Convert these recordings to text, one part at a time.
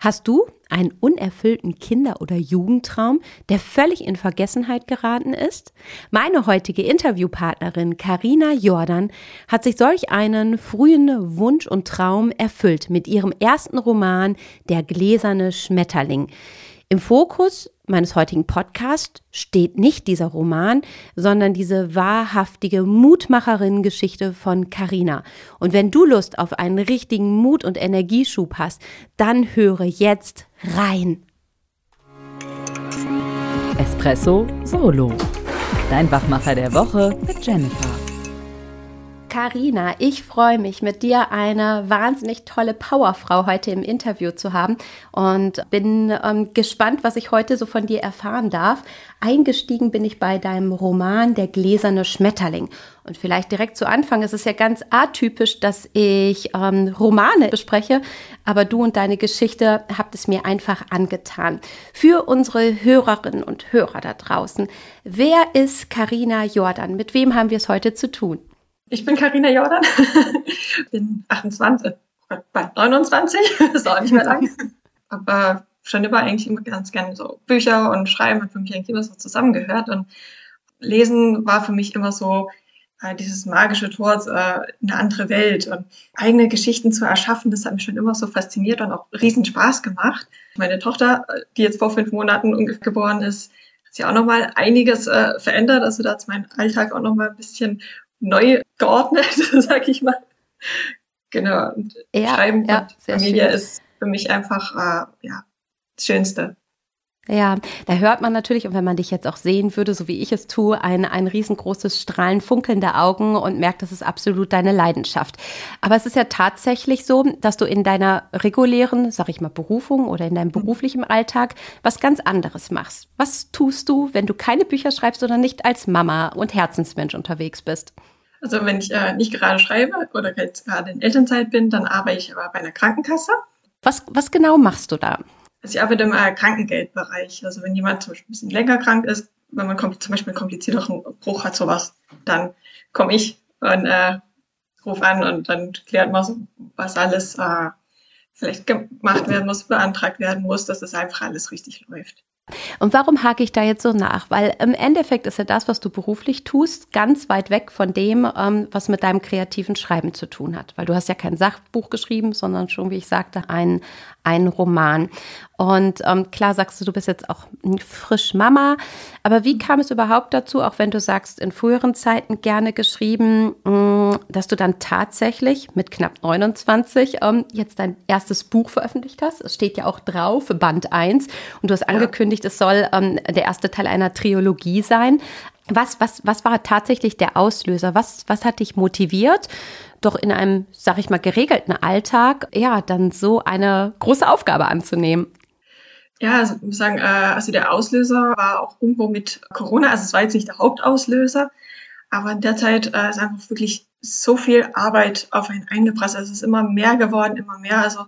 Hast du einen unerfüllten Kinder- oder Jugendtraum, der völlig in Vergessenheit geraten ist? Meine heutige Interviewpartnerin Karina Jordan hat sich solch einen frühen Wunsch und Traum erfüllt mit ihrem ersten Roman Der gläserne Schmetterling. Im Fokus meines heutigen Podcasts steht nicht dieser Roman, sondern diese wahrhaftige Mutmacherinnen-Geschichte von Carina. Und wenn du Lust auf einen richtigen Mut- und Energieschub hast, dann höre jetzt rein. Espresso Solo. Dein Wachmacher der Woche mit Jennifer. Karina, ich freue mich, mit dir eine wahnsinnig tolle Powerfrau heute im Interview zu haben und bin ähm, gespannt, was ich heute so von dir erfahren darf. Eingestiegen bin ich bei deinem Roman Der gläserne Schmetterling. Und vielleicht direkt zu Anfang, es ist ja ganz atypisch, dass ich ähm, Romane bespreche, aber du und deine Geschichte habt es mir einfach angetan. Für unsere Hörerinnen und Hörer da draußen, wer ist Karina Jordan? Mit wem haben wir es heute zu tun? Ich bin Karina Jordan, bin 28, bald 29, ist auch nicht mehr lang. Aber schon immer eigentlich immer ganz gerne so Bücher und Schreiben hat für mich eigentlich immer so zusammengehört. Und Lesen war für mich immer so äh, dieses magische Tor äh, in eine andere Welt und eigene Geschichten zu erschaffen. Das hat mich schon immer so fasziniert und auch riesen Spaß gemacht. Meine Tochter, die jetzt vor fünf Monaten ungefähr geboren ist, hat sich auch nochmal einiges äh, verändert. Also da hat mein Alltag auch nochmal ein bisschen neu geordnet, sag ich mal. Genau. Und ja, Schreiben ja, und Familie schön. ist für mich einfach äh, ja, das Schönste. Ja, da hört man natürlich, und wenn man dich jetzt auch sehen würde, so wie ich es tue, ein, ein riesengroßes Strahlen funkelnde Augen und merkt, das ist absolut deine Leidenschaft. Aber es ist ja tatsächlich so, dass du in deiner regulären, sag ich mal, Berufung oder in deinem mhm. beruflichen Alltag was ganz anderes machst. Was tust du, wenn du keine Bücher schreibst oder nicht als Mama und Herzensmensch unterwegs bist? Also wenn ich äh, nicht gerade schreibe oder gerade in Elternzeit bin, dann arbeite ich aber bei einer Krankenkasse. Was, was genau machst du da? Also ich arbeite im äh, Krankengeldbereich. Also wenn jemand zum Beispiel ein bisschen länger krank ist, wenn man zum Beispiel einen komplizierteren Bruch hat, sowas, dann komme ich und äh, rufe an und dann klärt man so, was alles äh, vielleicht gemacht werden muss, beantragt werden muss, dass das einfach alles richtig läuft. Und warum hake ich da jetzt so nach? Weil im Endeffekt ist ja das, was du beruflich tust, ganz weit weg von dem, ähm, was mit deinem kreativen Schreiben zu tun hat. Weil du hast ja kein Sachbuch geschrieben, sondern schon, wie ich sagte, ein, ein Roman. Und ähm, klar sagst du, du bist jetzt auch frisch Mama. Aber wie kam es überhaupt dazu, auch wenn du sagst, in früheren Zeiten gerne geschrieben, mm, dass du dann tatsächlich mit knapp 29 ähm, jetzt dein erstes Buch veröffentlicht hast? Es steht ja auch drauf, Band 1. Und du hast angekündigt, es soll ähm, der erste Teil einer Trilogie sein. Was, was, was war tatsächlich der Auslöser? Was, was hat dich motiviert, doch in einem, sag ich mal, geregelten Alltag, ja, dann so eine große Aufgabe anzunehmen? Ja, also ich muss sagen, äh, also der Auslöser war auch irgendwo mit Corona. Also es war jetzt nicht der Hauptauslöser, aber in der Zeit äh, ist einfach wirklich so viel Arbeit auf einen eingepresst. Also es ist immer mehr geworden, immer mehr. Also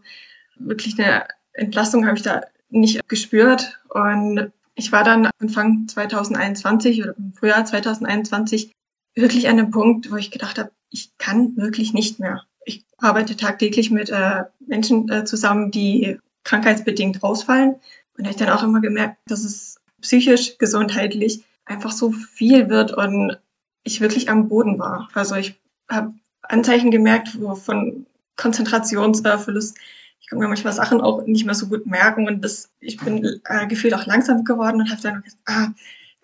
wirklich eine Entlastung habe ich da nicht gespürt. Und ich war dann Anfang 2021 oder im Frühjahr 2021 wirklich an einem Punkt, wo ich gedacht habe, ich kann wirklich nicht mehr. Ich arbeite tagtäglich mit äh, Menschen äh, zusammen, die krankheitsbedingt ausfallen und habe ich dann auch immer gemerkt, dass es psychisch, gesundheitlich einfach so viel wird und ich wirklich am Boden war. Also ich habe Anzeichen gemerkt von Konzentrationsverlust. Ich kann mir manchmal Sachen auch nicht mehr so gut merken und das, ich bin äh, gefühlt auch langsam geworden und habe dann gesagt, ah,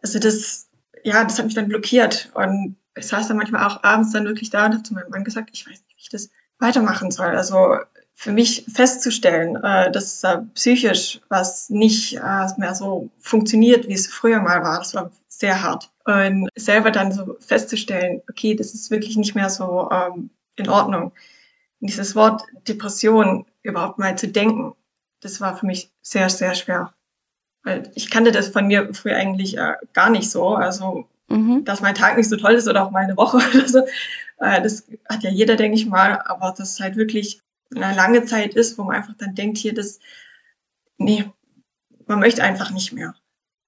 also das, ja, das hat mich dann blockiert und ich saß dann manchmal auch abends dann wirklich da und habe zu meinem Mann gesagt, ich weiß nicht, wie ich das weitermachen soll. Also für mich festzustellen, äh, dass äh, psychisch was nicht äh, mehr so funktioniert, wie es früher mal war, das war sehr hart. Und selber dann so festzustellen, okay, das ist wirklich nicht mehr so ähm, in Ordnung. Und dieses Wort Depression überhaupt mal zu denken, das war für mich sehr, sehr schwer. Weil ich kannte das von mir früher eigentlich äh, gar nicht so. Also, mhm. dass mein Tag nicht so toll ist oder auch meine Woche oder so. Äh, das hat ja jeder, denke ich mal. Aber das ist halt wirklich eine lange Zeit ist, wo man einfach dann denkt, hier, das, nee, man möchte einfach nicht mehr.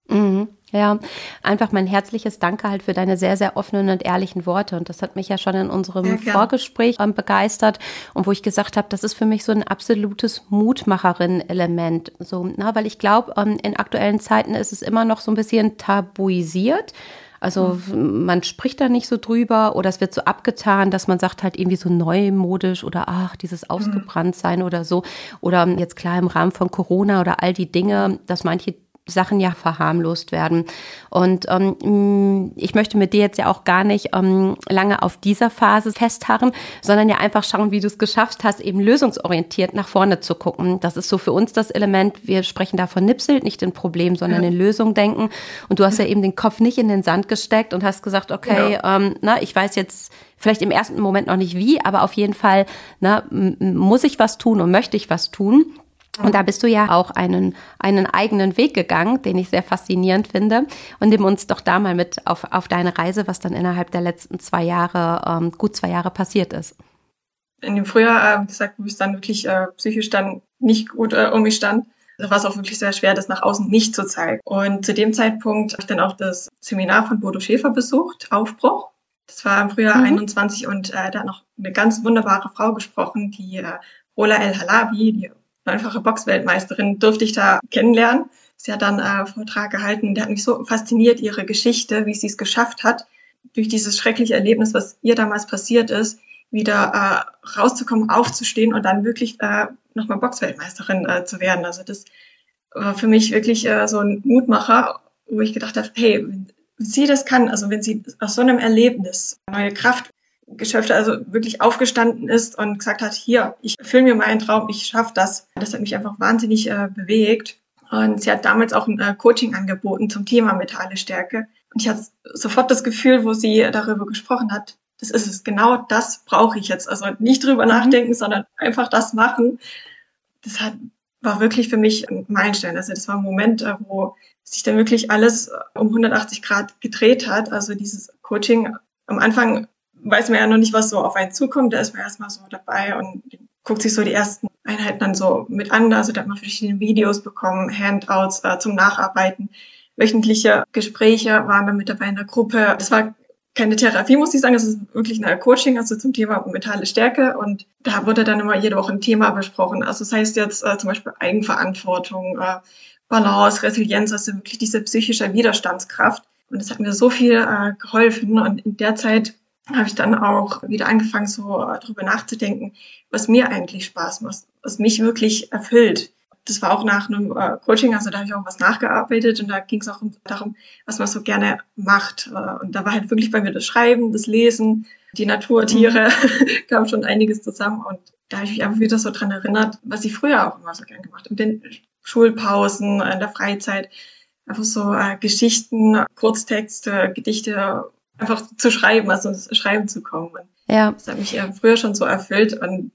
Mhm. Ja, einfach mein herzliches Danke halt für deine sehr, sehr offenen und ehrlichen Worte. Und das hat mich ja schon in unserem ja, Vorgespräch ähm, begeistert und wo ich gesagt habe, das ist für mich so ein absolutes Mutmacherin-Element. So, na, weil ich glaube, ähm, in aktuellen Zeiten ist es immer noch so ein bisschen tabuisiert. Also mhm. man spricht da nicht so drüber oder es wird so abgetan, dass man sagt halt irgendwie so neumodisch oder ach, dieses mhm. Ausgebranntsein oder so. Oder jetzt klar im Rahmen von Corona oder all die Dinge, dass manche Sachen ja verharmlost werden. Und ähm, ich möchte mit dir jetzt ja auch gar nicht ähm, lange auf dieser Phase festharren, sondern ja einfach schauen, wie du es geschafft hast, eben lösungsorientiert nach vorne zu gucken. Das ist so für uns das Element, wir sprechen da von Nipselt, nicht in Problem, sondern ja. in Lösung denken. Und du hast ja eben den Kopf nicht in den Sand gesteckt und hast gesagt, okay, genau. ähm, na, ich weiß jetzt vielleicht im ersten Moment noch nicht wie, aber auf jeden Fall na, muss ich was tun und möchte ich was tun. Und da bist du ja auch einen, einen eigenen Weg gegangen, den ich sehr faszinierend finde. Und nimm uns doch da mal mit auf, auf deine Reise, was dann innerhalb der letzten zwei Jahre, ähm, gut zwei Jahre passiert ist. In dem Frühjahr, äh, wie gesagt, wo es dann wirklich äh, psychisch dann nicht gut äh, um mich stand, war es auch wirklich sehr schwer, das nach außen nicht zu zeigen. Und zu dem Zeitpunkt habe ich dann auch das Seminar von Bodo Schäfer besucht, Aufbruch. Das war im Frühjahr mhm. 21 und äh, da hat noch eine ganz wunderbare Frau gesprochen, die äh, Ola El Halabi, die einfache Boxweltmeisterin, durfte ich da kennenlernen. Sie hat dann äh, Vortrag gehalten, der hat mich so fasziniert, ihre Geschichte, wie sie es geschafft hat, durch dieses schreckliche Erlebnis, was ihr damals passiert ist, wieder äh, rauszukommen, aufzustehen und dann wirklich äh, nochmal Boxweltmeisterin äh, zu werden. Also das war für mich wirklich äh, so ein Mutmacher, wo ich gedacht habe, hey, wenn sie das kann, also wenn sie aus so einem Erlebnis neue Kraft geschöpft, also wirklich aufgestanden ist und gesagt hat, hier, ich erfülle mir meinen Traum, ich schaffe das. Das hat mich einfach wahnsinnig äh, bewegt. Und sie hat damals auch ein äh, Coaching angeboten zum Thema mentale Stärke. Und ich hatte sofort das Gefühl, wo sie darüber gesprochen hat, das ist es, genau das brauche ich jetzt. Also nicht drüber mhm. nachdenken, sondern einfach das machen. Das hat, war wirklich für mich ein Meilenstein. Also das war ein Moment, äh, wo sich dann wirklich alles um 180 Grad gedreht hat. Also dieses Coaching am Anfang weiß man ja noch nicht, was so auf einen zukommt. Da ist man erstmal so dabei und guckt sich so die ersten Einheiten dann so mit an. Also da hat man verschiedene Videos bekommen, Handouts äh, zum Nacharbeiten. Wöchentliche Gespräche waren dann mit dabei in der Gruppe. Das war keine Therapie, muss ich sagen. Es ist wirklich eine Coaching, also zum Thema mentale Stärke. Und da wurde dann immer jede Woche ein Thema besprochen. Also das heißt jetzt äh, zum Beispiel Eigenverantwortung, äh, Balance, Resilienz, also wirklich diese psychische Widerstandskraft. Und das hat mir so viel äh, geholfen. Und in der Zeit habe ich dann auch wieder angefangen, so darüber nachzudenken, was mir eigentlich Spaß macht, was mich wirklich erfüllt. Das war auch nach einem äh, Coaching, also da habe ich auch was nachgearbeitet und da ging es auch darum, was man so gerne macht. Äh, und da war halt wirklich bei mir das Schreiben, das Lesen, die Natur, Tiere, mhm. kam schon einiges zusammen. Und da habe ich mich einfach wieder so dran erinnert, was ich früher auch immer so gern gemacht habe. In den Schulpausen, in der Freizeit, einfach so äh, Geschichten, Kurztexte, Gedichte einfach zu schreiben, also ins Schreiben zu kommen. Ja. Das hat mich ja früher schon so erfüllt und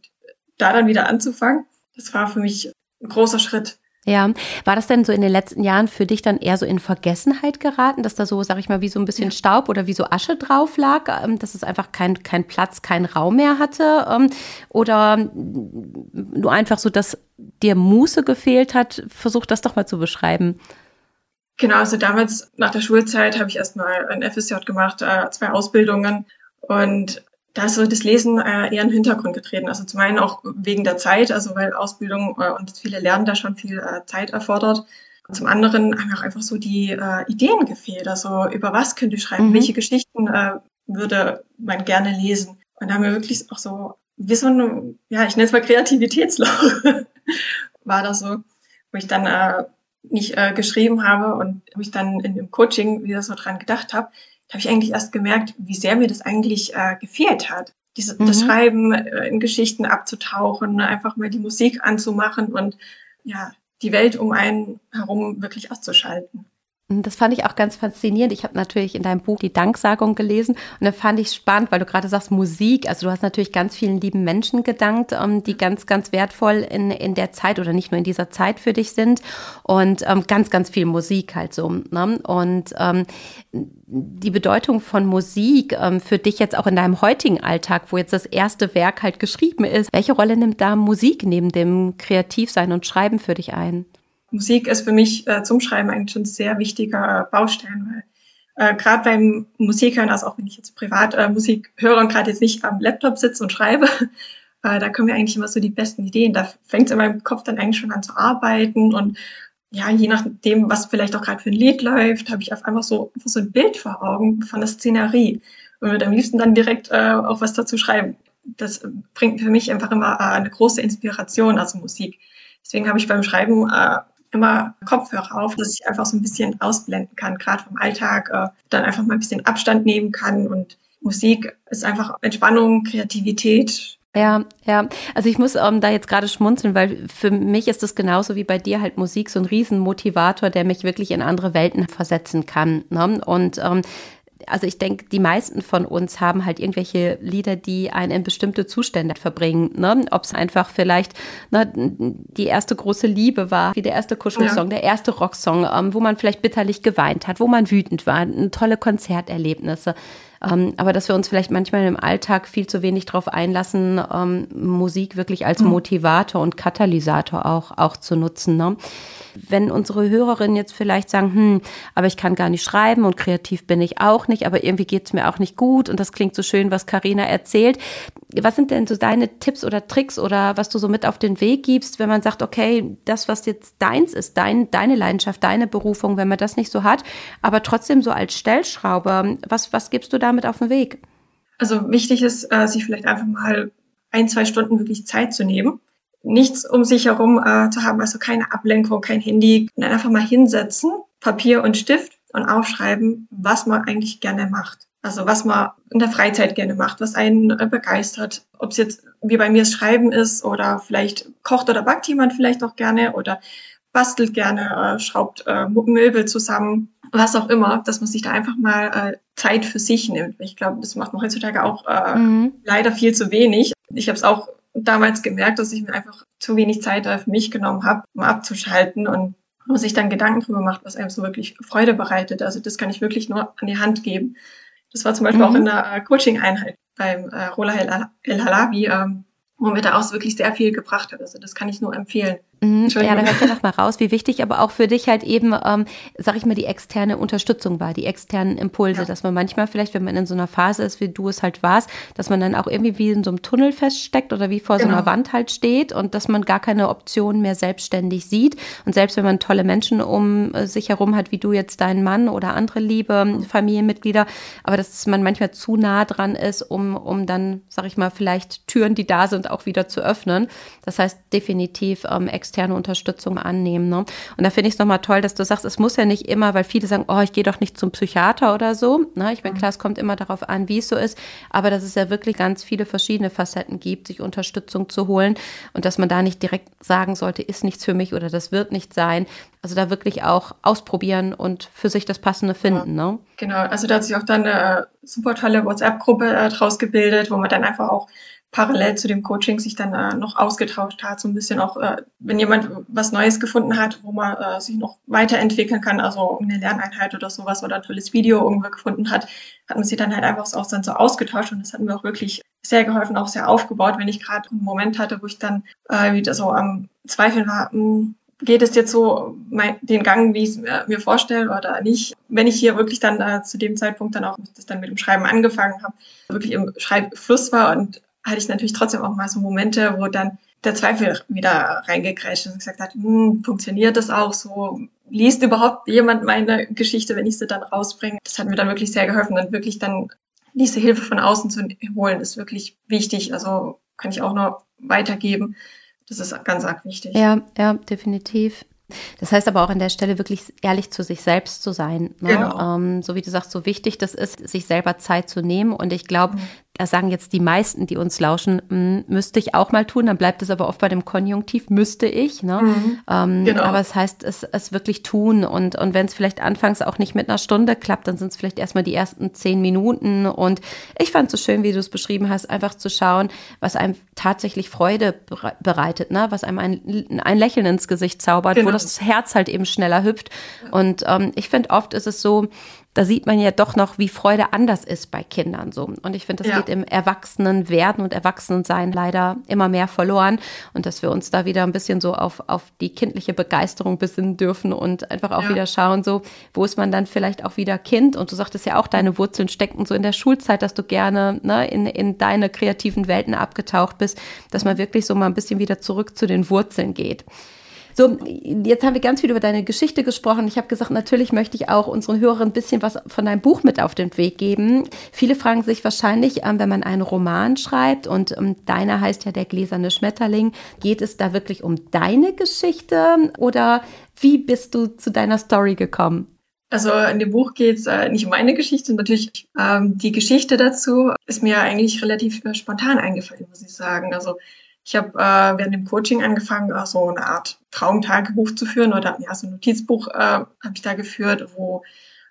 da dann wieder anzufangen, das war für mich ein großer Schritt. Ja, war das denn so in den letzten Jahren für dich dann eher so in Vergessenheit geraten, dass da so, sag ich mal, wie so ein bisschen ja. Staub oder wie so Asche drauf lag, ähm, dass es einfach kein, kein Platz, kein Raum mehr hatte? Ähm, oder nur einfach so, dass dir Muße gefehlt hat? Versuch das doch mal zu beschreiben. Genau, also damals nach der Schulzeit habe ich erstmal ein FSJ gemacht, äh, zwei Ausbildungen und da ist so das Lesen äh, eher in den Hintergrund getreten. Also zum einen auch wegen der Zeit, also weil Ausbildung äh, und viele Lernen da schon viel Zeit erfordert. Und zum anderen haben mir auch einfach so die Ideen gefehlt. Also über was könnte ich schreiben? Mhm. Welche Geschichten würde man gerne lesen? Und da haben wir wirklich auch so, wie so ein, ja, ich nenne es mal Kreativitätsloch, war das so, wo ich dann nicht äh, geschrieben habe und wo ich dann in dem Coaching wieder so dran gedacht habe, habe ich eigentlich erst gemerkt, wie sehr mir das eigentlich äh, gefehlt hat. Diese, mhm. Das Schreiben äh, in Geschichten abzutauchen, einfach mal die Musik anzumachen und ja, die Welt um einen herum wirklich auszuschalten. Das fand ich auch ganz faszinierend. Ich habe natürlich in deinem Buch die Danksagung gelesen und da fand ich spannend, weil du gerade sagst Musik. Also du hast natürlich ganz vielen lieben Menschen gedankt, ähm, die ganz, ganz wertvoll in, in der Zeit oder nicht nur in dieser Zeit für dich sind und ähm, ganz, ganz viel Musik halt so. Ne? Und ähm, die Bedeutung von Musik ähm, für dich jetzt auch in deinem heutigen Alltag, wo jetzt das erste Werk halt geschrieben ist, welche Rolle nimmt da Musik neben dem Kreativsein und Schreiben für dich ein? Musik ist für mich äh, zum Schreiben eigentlich schon ein sehr wichtiger Baustein, weil äh, gerade beim Musikhören, also auch wenn ich jetzt privat äh, Musik höre und gerade jetzt nicht am Laptop sitze und schreibe, äh, da kommen mir eigentlich immer so die besten Ideen. Da fängt es in meinem Kopf dann eigentlich schon an zu arbeiten und ja, je nachdem, was vielleicht auch gerade für ein Lied läuft, habe ich auf einmal so, einfach so ein Bild vor Augen von der Szenerie und würde am liebsten dann direkt äh, auch was dazu schreiben. Das bringt für mich einfach immer äh, eine große Inspiration, also Musik. Deswegen habe ich beim Schreiben äh, immer Kopfhörer auf, dass ich einfach so ein bisschen ausblenden kann, gerade vom Alltag, äh, dann einfach mal ein bisschen Abstand nehmen kann und Musik ist einfach Entspannung, Kreativität, ja, ja. Also ich muss ähm, da jetzt gerade schmunzeln, weil für mich ist das genauso wie bei dir halt Musik so ein Riesenmotivator, der mich wirklich in andere Welten versetzen kann. Ne? Und ähm, also ich denke, die meisten von uns haben halt irgendwelche Lieder, die einen in bestimmte Zustände verbringen. Ne? Ob es einfach vielleicht ne, die erste große Liebe war, wie der erste Kuschelsong, ja. der erste Rocksong, ähm, wo man vielleicht bitterlich geweint hat, wo man wütend war, tolle Konzerterlebnisse. Ähm, aber dass wir uns vielleicht manchmal im Alltag viel zu wenig darauf einlassen, ähm, Musik wirklich als hm. Motivator und Katalysator auch, auch zu nutzen. Ne? Wenn unsere Hörerinnen jetzt vielleicht sagen, hm, aber ich kann gar nicht schreiben und kreativ bin ich auch nicht, aber irgendwie geht es mir auch nicht gut und das klingt so schön, was Karina erzählt. Was sind denn so deine Tipps oder Tricks oder was du so mit auf den Weg gibst, wenn man sagt, okay, das, was jetzt deins ist, dein, deine Leidenschaft, deine Berufung, wenn man das nicht so hat, aber trotzdem so als Stellschrauber, was, was gibst du damit auf den Weg? Also wichtig ist, äh, sich vielleicht einfach mal ein, zwei Stunden wirklich Zeit zu nehmen nichts um sich herum äh, zu haben, also keine Ablenkung, kein Handy, und einfach mal hinsetzen, Papier und Stift und aufschreiben, was man eigentlich gerne macht. Also was man in der Freizeit gerne macht, was einen äh, begeistert. Ob es jetzt wie bei mir das Schreiben ist oder vielleicht kocht oder backt jemand vielleicht auch gerne oder bastelt gerne, äh, schraubt äh, Möbel zusammen, was auch immer, dass man sich da einfach mal äh, Zeit für sich nimmt. Ich glaube, das macht man heutzutage auch äh, mhm. leider viel zu wenig. Ich habe es auch damals gemerkt, dass ich mir einfach zu wenig Zeit für mich genommen habe, um abzuschalten und man sich dann Gedanken drüber macht, was einem so wirklich Freude bereitet. Also das kann ich wirklich nur an die Hand geben. Das war zum Beispiel mhm. auch in der äh, Coaching-Einheit beim äh, Rola El Halabi, ähm, wo mir da auch wirklich sehr viel gebracht hat. Also das kann ich nur empfehlen. Mhm. Ja, da hört ja noch mal raus, wie wichtig aber auch für dich halt eben, ähm, sag ich mal, die externe Unterstützung war, die externen Impulse, ja. dass man manchmal vielleicht, wenn man in so einer Phase ist, wie du es halt warst, dass man dann auch irgendwie wie in so einem Tunnel feststeckt oder wie vor genau. so einer genau. Wand halt steht und dass man gar keine Optionen mehr selbstständig sieht. Und selbst wenn man tolle Menschen um äh, sich herum hat, wie du jetzt deinen Mann oder andere liebe mhm. Familienmitglieder, aber dass man manchmal zu nah dran ist, um, um dann, sag ich mal, vielleicht Türen, die da sind, auch wieder zu öffnen. Das heißt definitiv ähm, extern externe Unterstützung annehmen. Ne? Und da finde ich es nochmal toll, dass du sagst, es muss ja nicht immer, weil viele sagen, oh, ich gehe doch nicht zum Psychiater oder so. Ne? Ich bin mhm. klar, es kommt immer darauf an, wie es so ist, aber dass es ja wirklich ganz viele verschiedene Facetten gibt, sich Unterstützung zu holen und dass man da nicht direkt sagen sollte, ist nichts für mich oder das wird nicht sein. Also da wirklich auch ausprobieren und für sich das Passende finden. Ja. Ne? Genau, also da hat sich auch dann eine super tolle WhatsApp-Gruppe äh, draus gebildet, wo man dann einfach auch parallel zu dem Coaching sich dann äh, noch ausgetauscht hat, so ein bisschen auch, äh, wenn jemand was Neues gefunden hat, wo man äh, sich noch weiterentwickeln kann, also eine Lerneinheit oder sowas oder ein tolles Video irgendwo gefunden hat, hat man sich dann halt einfach auch dann so ausgetauscht und das hat mir auch wirklich sehr geholfen, auch sehr aufgebaut, wenn ich gerade einen Moment hatte, wo ich dann äh, wieder so am Zweifeln war, mh, hm, geht es jetzt so mein, den Gang, wie ich es mir vorstelle oder nicht. Wenn ich hier wirklich dann äh, zu dem Zeitpunkt dann auch das dann mit dem Schreiben angefangen habe, wirklich im Schreibfluss war und hatte ich natürlich trotzdem auch mal so Momente, wo dann der Zweifel wieder reingekrätscht und gesagt hat, hm, funktioniert das auch so? Liest überhaupt jemand meine Geschichte, wenn ich sie dann rausbringe? Das hat mir dann wirklich sehr geholfen und wirklich dann diese Hilfe von außen zu holen, ist wirklich wichtig. Also kann ich auch nur weitergeben. Das ist ganz arg wichtig. Ja, ja, definitiv. Das heißt aber auch an der Stelle wirklich ehrlich zu sich selbst zu sein. Ne? Genau. Ähm, so wie du sagst, so wichtig das ist, sich selber Zeit zu nehmen. Und ich glaube, mhm da sagen jetzt die meisten, die uns lauschen, hm, müsste ich auch mal tun. Dann bleibt es aber oft bei dem Konjunktiv, müsste ich. Ne? Mhm, ähm, genau. Aber es heißt, es, es wirklich tun. Und, und wenn es vielleicht anfangs auch nicht mit einer Stunde klappt, dann sind es vielleicht erstmal die ersten zehn Minuten. Und ich fand es so schön, wie du es beschrieben hast, einfach zu schauen, was einem tatsächlich Freude bereitet, ne? was einem ein, ein Lächeln ins Gesicht zaubert, genau. wo das Herz halt eben schneller hüpft. Und ähm, ich finde, oft ist es so, da sieht man ja doch noch, wie Freude anders ist bei Kindern so. Und ich finde, das ja. geht im Erwachsenenwerden und Erwachsenensein leider immer mehr verloren. Und dass wir uns da wieder ein bisschen so auf, auf die kindliche Begeisterung besinnen dürfen und einfach auch ja. wieder schauen, so, wo ist man dann vielleicht auch wieder Kind? Und du sagtest ja auch, deine Wurzeln stecken so in der Schulzeit, dass du gerne ne, in, in deine kreativen Welten abgetaucht bist, dass man wirklich so mal ein bisschen wieder zurück zu den Wurzeln geht. So, jetzt haben wir ganz viel über deine Geschichte gesprochen. Ich habe gesagt, natürlich möchte ich auch unseren Hörern ein bisschen was von deinem Buch mit auf den Weg geben. Viele fragen sich wahrscheinlich, ähm, wenn man einen Roman schreibt und ähm, deiner heißt ja der gläserne Schmetterling, geht es da wirklich um deine Geschichte oder wie bist du zu deiner Story gekommen? Also in dem Buch geht es äh, nicht um meine Geschichte, natürlich ähm, die Geschichte dazu ist mir eigentlich relativ äh, spontan eingefallen, muss ich sagen. Also ich habe äh, während dem Coaching angefangen, äh, so eine Art Traumtagebuch zu führen oder ja, so ein Notizbuch äh, habe ich da geführt, wo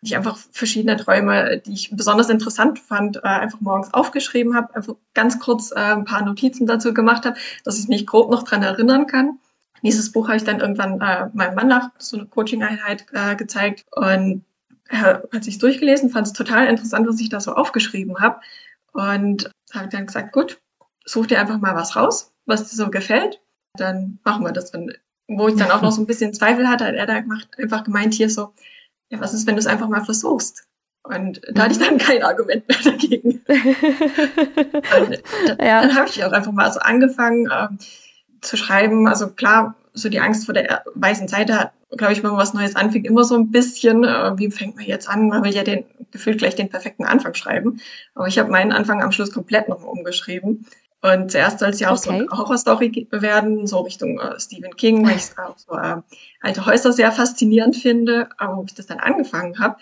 ich einfach verschiedene Träume, die ich besonders interessant fand, äh, einfach morgens aufgeschrieben habe, einfach ganz kurz äh, ein paar Notizen dazu gemacht habe, dass ich mich grob noch dran erinnern kann. Dieses Buch habe ich dann irgendwann äh, meinem Mann nach so einer Coaching-Einheit äh, gezeigt und er hat sich durchgelesen, fand es total interessant, was ich da so aufgeschrieben habe und habe dann gesagt, gut, such dir einfach mal was raus, was dir so gefällt, dann machen wir das. Und wo ich dann auch noch so ein bisschen Zweifel hatte, hat er da gemacht, einfach gemeint hier so, ja, was ist, wenn du es einfach mal versuchst? Und da hatte ich dann kein Argument mehr dagegen. und dann, ja. dann habe ich auch einfach mal so angefangen ähm, zu schreiben. Also klar, so die Angst vor der weißen Seite hat, glaube ich, wenn man was Neues anfängt, immer so ein bisschen, äh, wie fängt man jetzt an? Man will ja den gefühlt gleich den perfekten Anfang schreiben. Aber ich habe meinen Anfang am Schluss komplett nochmal umgeschrieben. Und zuerst soll es ja auch okay. so eine Horrorstory werden, so Richtung äh, Stephen King, weil ich auch so äh, alte Häuser sehr faszinierend finde. Aber wo ich das dann angefangen habe,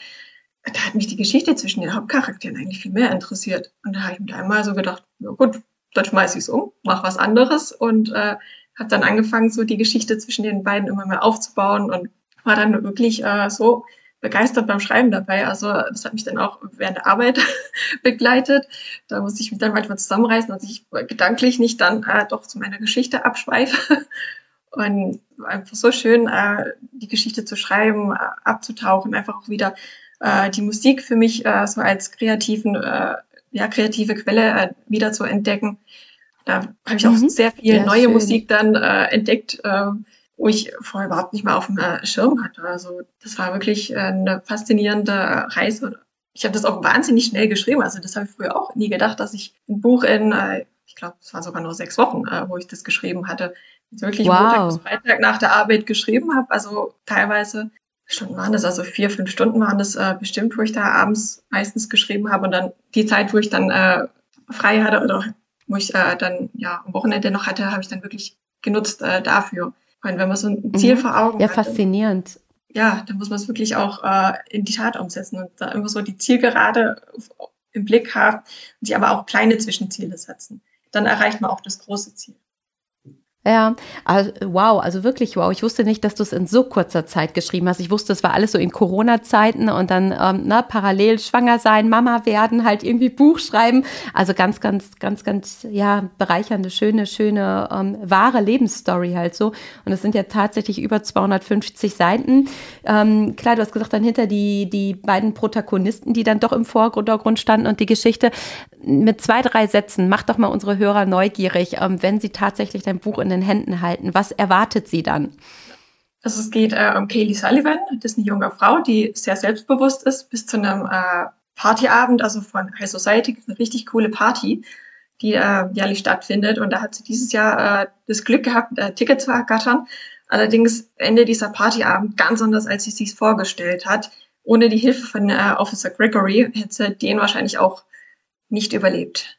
da hat mich die Geschichte zwischen den Hauptcharakteren eigentlich viel mehr interessiert. Und da habe ich mir einmal so gedacht, ja gut, dann schmeiß ich es um, mach was anderes und äh, habe dann angefangen, so die Geschichte zwischen den beiden immer mehr aufzubauen und war dann wirklich äh, so begeistert beim Schreiben dabei. Also das hat mich dann auch während der Arbeit begleitet. Da musste ich mich dann manchmal zusammenreißen, dass ich gedanklich nicht dann äh, doch zu meiner Geschichte abschweife. Und einfach so schön, äh, die Geschichte zu schreiben, äh, abzutauchen, einfach auch wieder äh, die Musik für mich äh, so als kreativen, äh, ja, kreative Quelle wieder zu entdecken. Da habe ich auch mhm. sehr viel ja, neue schön. Musik dann entdeckt. Wo ich vorher überhaupt nicht mal auf dem äh, Schirm hatte. Also das war wirklich äh, eine faszinierende Reise. Ich habe das auch wahnsinnig schnell geschrieben. Also das habe ich früher auch nie gedacht, dass ich ein Buch in, äh, ich glaube, es waren sogar nur sechs Wochen, wo ich das geschrieben hatte. Also wirklich wow. Montag bis Freitag nach der Arbeit geschrieben habe. Also teilweise Stunden waren das, also vier, fünf Stunden waren das äh, bestimmt, wo ich da abends meistens geschrieben habe und dann die Zeit, wo ich dann äh, frei hatte oder wo ich äh, dann ja am Wochenende noch hatte, habe ich dann wirklich genutzt äh, Und wenn man so ein Ziel mhm. vor Augen ja, hat. Ja, faszinierend. Ja, dann muss man es wirklich auch äh, in die Tat umsetzen und da immer so die Zielgerade im Blick haben und sich aber auch kleine Zwischenziele setzen. Dann erreicht man auch das große Ziel. Ja, wow, also wirklich wow. Ich wusste nicht, dass du es in so kurzer Zeit geschrieben hast. Ich wusste, es war alles so in Corona-Zeiten und dann ähm, na, parallel schwanger sein, Mama werden, halt irgendwie Buch schreiben. Also ganz, ganz, ganz, ganz, ja, bereichernde, schöne, schöne, ähm, wahre Lebensstory halt so. Und es sind ja tatsächlich über 250 Seiten. Ähm, klar, du hast gesagt, dann hinter die, die beiden Protagonisten, die dann doch im Vordergrund standen und die Geschichte mit zwei, drei Sätzen, mach doch mal unsere Hörer neugierig, ähm, wenn sie tatsächlich dein Buch in den Händen halten. Was erwartet sie dann? Also es geht äh, um Kaylee Sullivan, das ist eine junge Frau, die sehr selbstbewusst ist, bis zu einem äh, Partyabend, also von High Society, eine richtig coole Party, die äh, jährlich stattfindet. Und da hat sie dieses Jahr äh, das Glück gehabt, äh, Tickets zu ergattern. Allerdings Ende dieser Partyabend ganz anders, als sie sich vorgestellt hat. Ohne die Hilfe von äh, Officer Gregory hätte sie den wahrscheinlich auch nicht überlebt.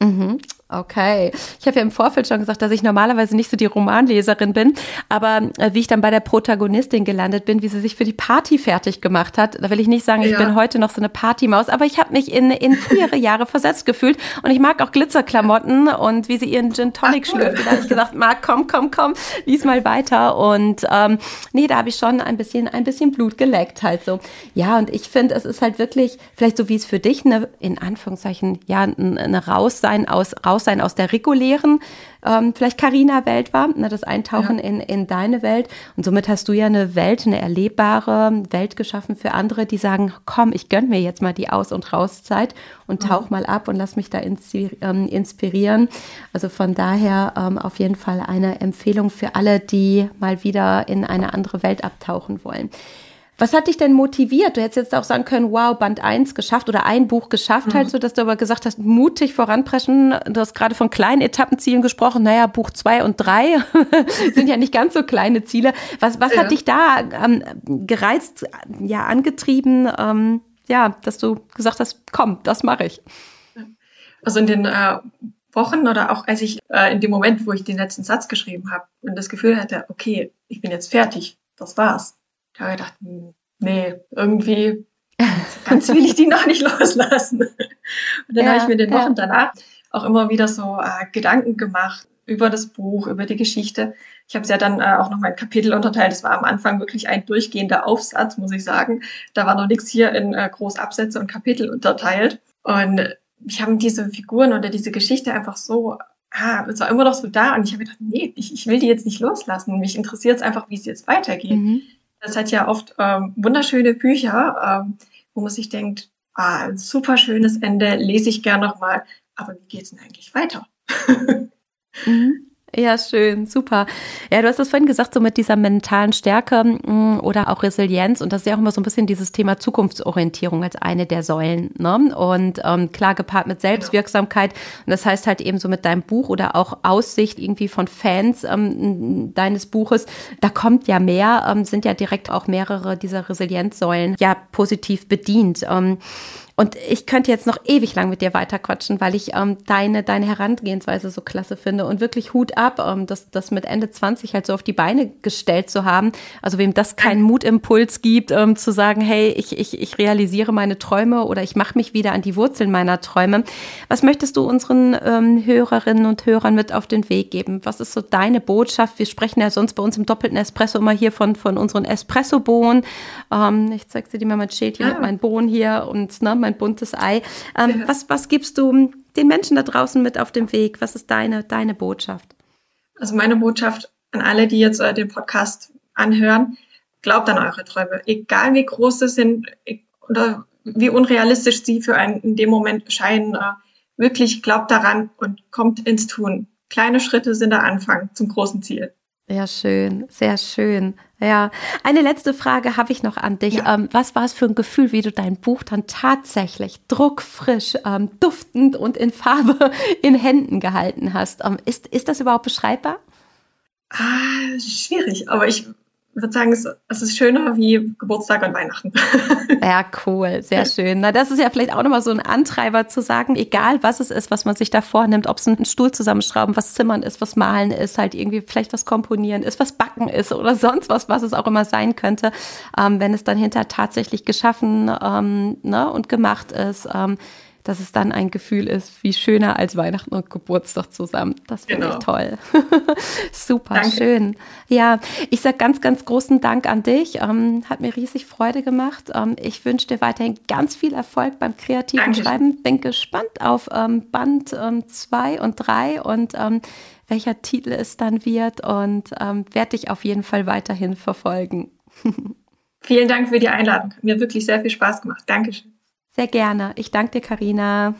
Mhm. Okay. Ich habe ja im Vorfeld schon gesagt, dass ich normalerweise nicht so die Romanleserin bin, aber äh, wie ich dann bei der Protagonistin gelandet bin, wie sie sich für die Party fertig gemacht hat, da will ich nicht sagen, ja. ich bin heute noch so eine Partymaus, aber ich habe mich in, in frühere Jahre versetzt gefühlt und ich mag auch Glitzerklamotten und wie sie ihren Gin Tonic Ach, schlürft. Da habe ich gesagt, Marc, komm, komm, komm, lies mal weiter und ähm, nee, da habe ich schon ein bisschen, ein bisschen Blut geleckt halt so. Ja, und ich finde, es ist halt wirklich, vielleicht so wie es für dich eine, in Anführungszeichen, ja, eine Raus sein aus, raus Raussein aus der regulären, ähm, vielleicht Carina-Welt war, ne, das Eintauchen ja. in, in deine Welt. Und somit hast du ja eine Welt, eine erlebbare Welt geschaffen für andere, die sagen, komm, ich gönn mir jetzt mal die Aus- und Rauszeit und tauch mhm. mal ab und lass mich da ähm, inspirieren. Also von daher ähm, auf jeden Fall eine Empfehlung für alle, die mal wieder in eine andere Welt abtauchen wollen. Was hat dich denn motiviert? Du hättest jetzt auch sagen können, wow, Band 1 geschafft oder ein Buch geschafft, halt mhm. halt so, dass du aber gesagt hast, mutig voranpreschen. Du hast gerade von kleinen Etappenzielen gesprochen. Naja, Buch 2 und 3 sind ja nicht ganz so kleine Ziele. Was, was ja. hat dich da ähm, gereizt, ja, angetrieben, ähm, ja, dass du gesagt hast, komm, das mache ich? Also in den äh, Wochen oder auch als ich äh, in dem Moment, wo ich den letzten Satz geschrieben habe und das Gefühl hatte, okay, ich bin jetzt fertig, das war's da habe ich gedacht, hm, nee, irgendwie ganz will ich die noch nicht loslassen. Und dann ja, habe ich mir den Wochen ja. danach auch immer wieder so äh, Gedanken gemacht über das Buch, über die Geschichte. Ich habe es ja dann äh, auch noch mein Kapitel unterteilt. Das war am Anfang wirklich ein durchgehender Aufsatz, muss ich sagen. Da war noch nichts hier in äh, Großabsätze und Kapitel unterteilt. Und ich habe diese Figuren oder diese Geschichte einfach so, ah, es war immer noch so da. Und ich habe gedacht, nee, ich, ich will die jetzt nicht loslassen. Mich interessiert es einfach, wie es jetzt weitergeht. Mhm. Das hat ja oft ähm, wunderschöne Bücher, ähm, wo man sich denkt, ah, ein super schönes Ende, lese ich gern nochmal. Aber wie geht's denn eigentlich weiter? mhm. Ja, schön, super. Ja, du hast es vorhin gesagt, so mit dieser mentalen Stärke mm, oder auch Resilienz. Und das ist ja auch immer so ein bisschen dieses Thema Zukunftsorientierung als eine der Säulen. Ne? Und ähm, klar gepaart mit Selbstwirksamkeit. Und das heißt halt eben so mit deinem Buch oder auch Aussicht irgendwie von Fans ähm, deines Buches, da kommt ja mehr, ähm, sind ja direkt auch mehrere dieser Resilienzsäulen ja positiv bedient. Und ich könnte jetzt noch ewig lang mit dir weiterquatschen, weil ich ähm, deine, deine Herangehensweise so klasse finde und wirklich Hut ab, ähm, das, das mit Ende 20 halt so auf die Beine gestellt zu haben. Also wem das keinen Mutimpuls gibt, ähm, zu sagen, hey, ich, ich, ich realisiere meine Träume oder ich mache mich wieder an die Wurzeln meiner Träume. Was möchtest du unseren ähm, Hörerinnen und Hörern mit auf den Weg geben? Was ist so deine Botschaft? Wir sprechen ja sonst bei uns im doppelten Espresso immer hier von, von unseren Espresso-Bohnen. Ähm, ich zeig sie dir mal mein Schälchen ja. mit meinen Bohnen hier und ne, mein buntes Ei. Ähm, ja. was, was gibst du den Menschen da draußen mit auf dem Weg? Was ist deine, deine Botschaft? Also meine Botschaft an alle, die jetzt äh, den Podcast anhören, glaubt an eure Träume. Egal wie groß sie sind oder wie unrealistisch sie für einen in dem Moment scheinen, äh, wirklich glaubt daran und kommt ins Tun. Kleine Schritte sind der Anfang zum großen Ziel. Ja, schön, sehr schön. Ja, eine letzte Frage habe ich noch an dich. Ja. Ähm, was war es für ein Gefühl, wie du dein Buch dann tatsächlich druckfrisch, ähm, duftend und in Farbe in Händen gehalten hast? Ähm, ist, ist das überhaupt beschreibbar? Ah, schwierig, aber ich würde sagen, es, es ist schöner wie Geburtstag und Weihnachten. Ja, cool, sehr schön. Na, das ist ja vielleicht auch nochmal so ein Antreiber zu sagen, egal was es ist, was man sich da vornimmt, ob es ein Stuhl zusammenschrauben, was Zimmern ist, was Malen ist, halt irgendwie vielleicht was Komponieren ist, was Backen ist oder sonst was, was es auch immer sein könnte, ähm, wenn es dann hinter tatsächlich geschaffen ähm, ne, und gemacht ist. Ähm, dass es dann ein Gefühl ist, wie schöner als Weihnachten und Geburtstag zusammen. Das finde genau. ich toll. Super, Danke. schön. Ja, ich sage ganz, ganz großen Dank an dich. Ähm, hat mir riesig Freude gemacht. Ähm, ich wünsche dir weiterhin ganz viel Erfolg beim kreativen Dankeschön. Schreiben. Bin gespannt auf ähm, Band 2 ähm, und 3 und ähm, welcher Titel es dann wird und ähm, werde dich auf jeden Fall weiterhin verfolgen. Vielen Dank für die Einladung. Hat mir wirklich sehr viel Spaß gemacht. Dankeschön. Sehr gerne. Ich danke dir, Karina.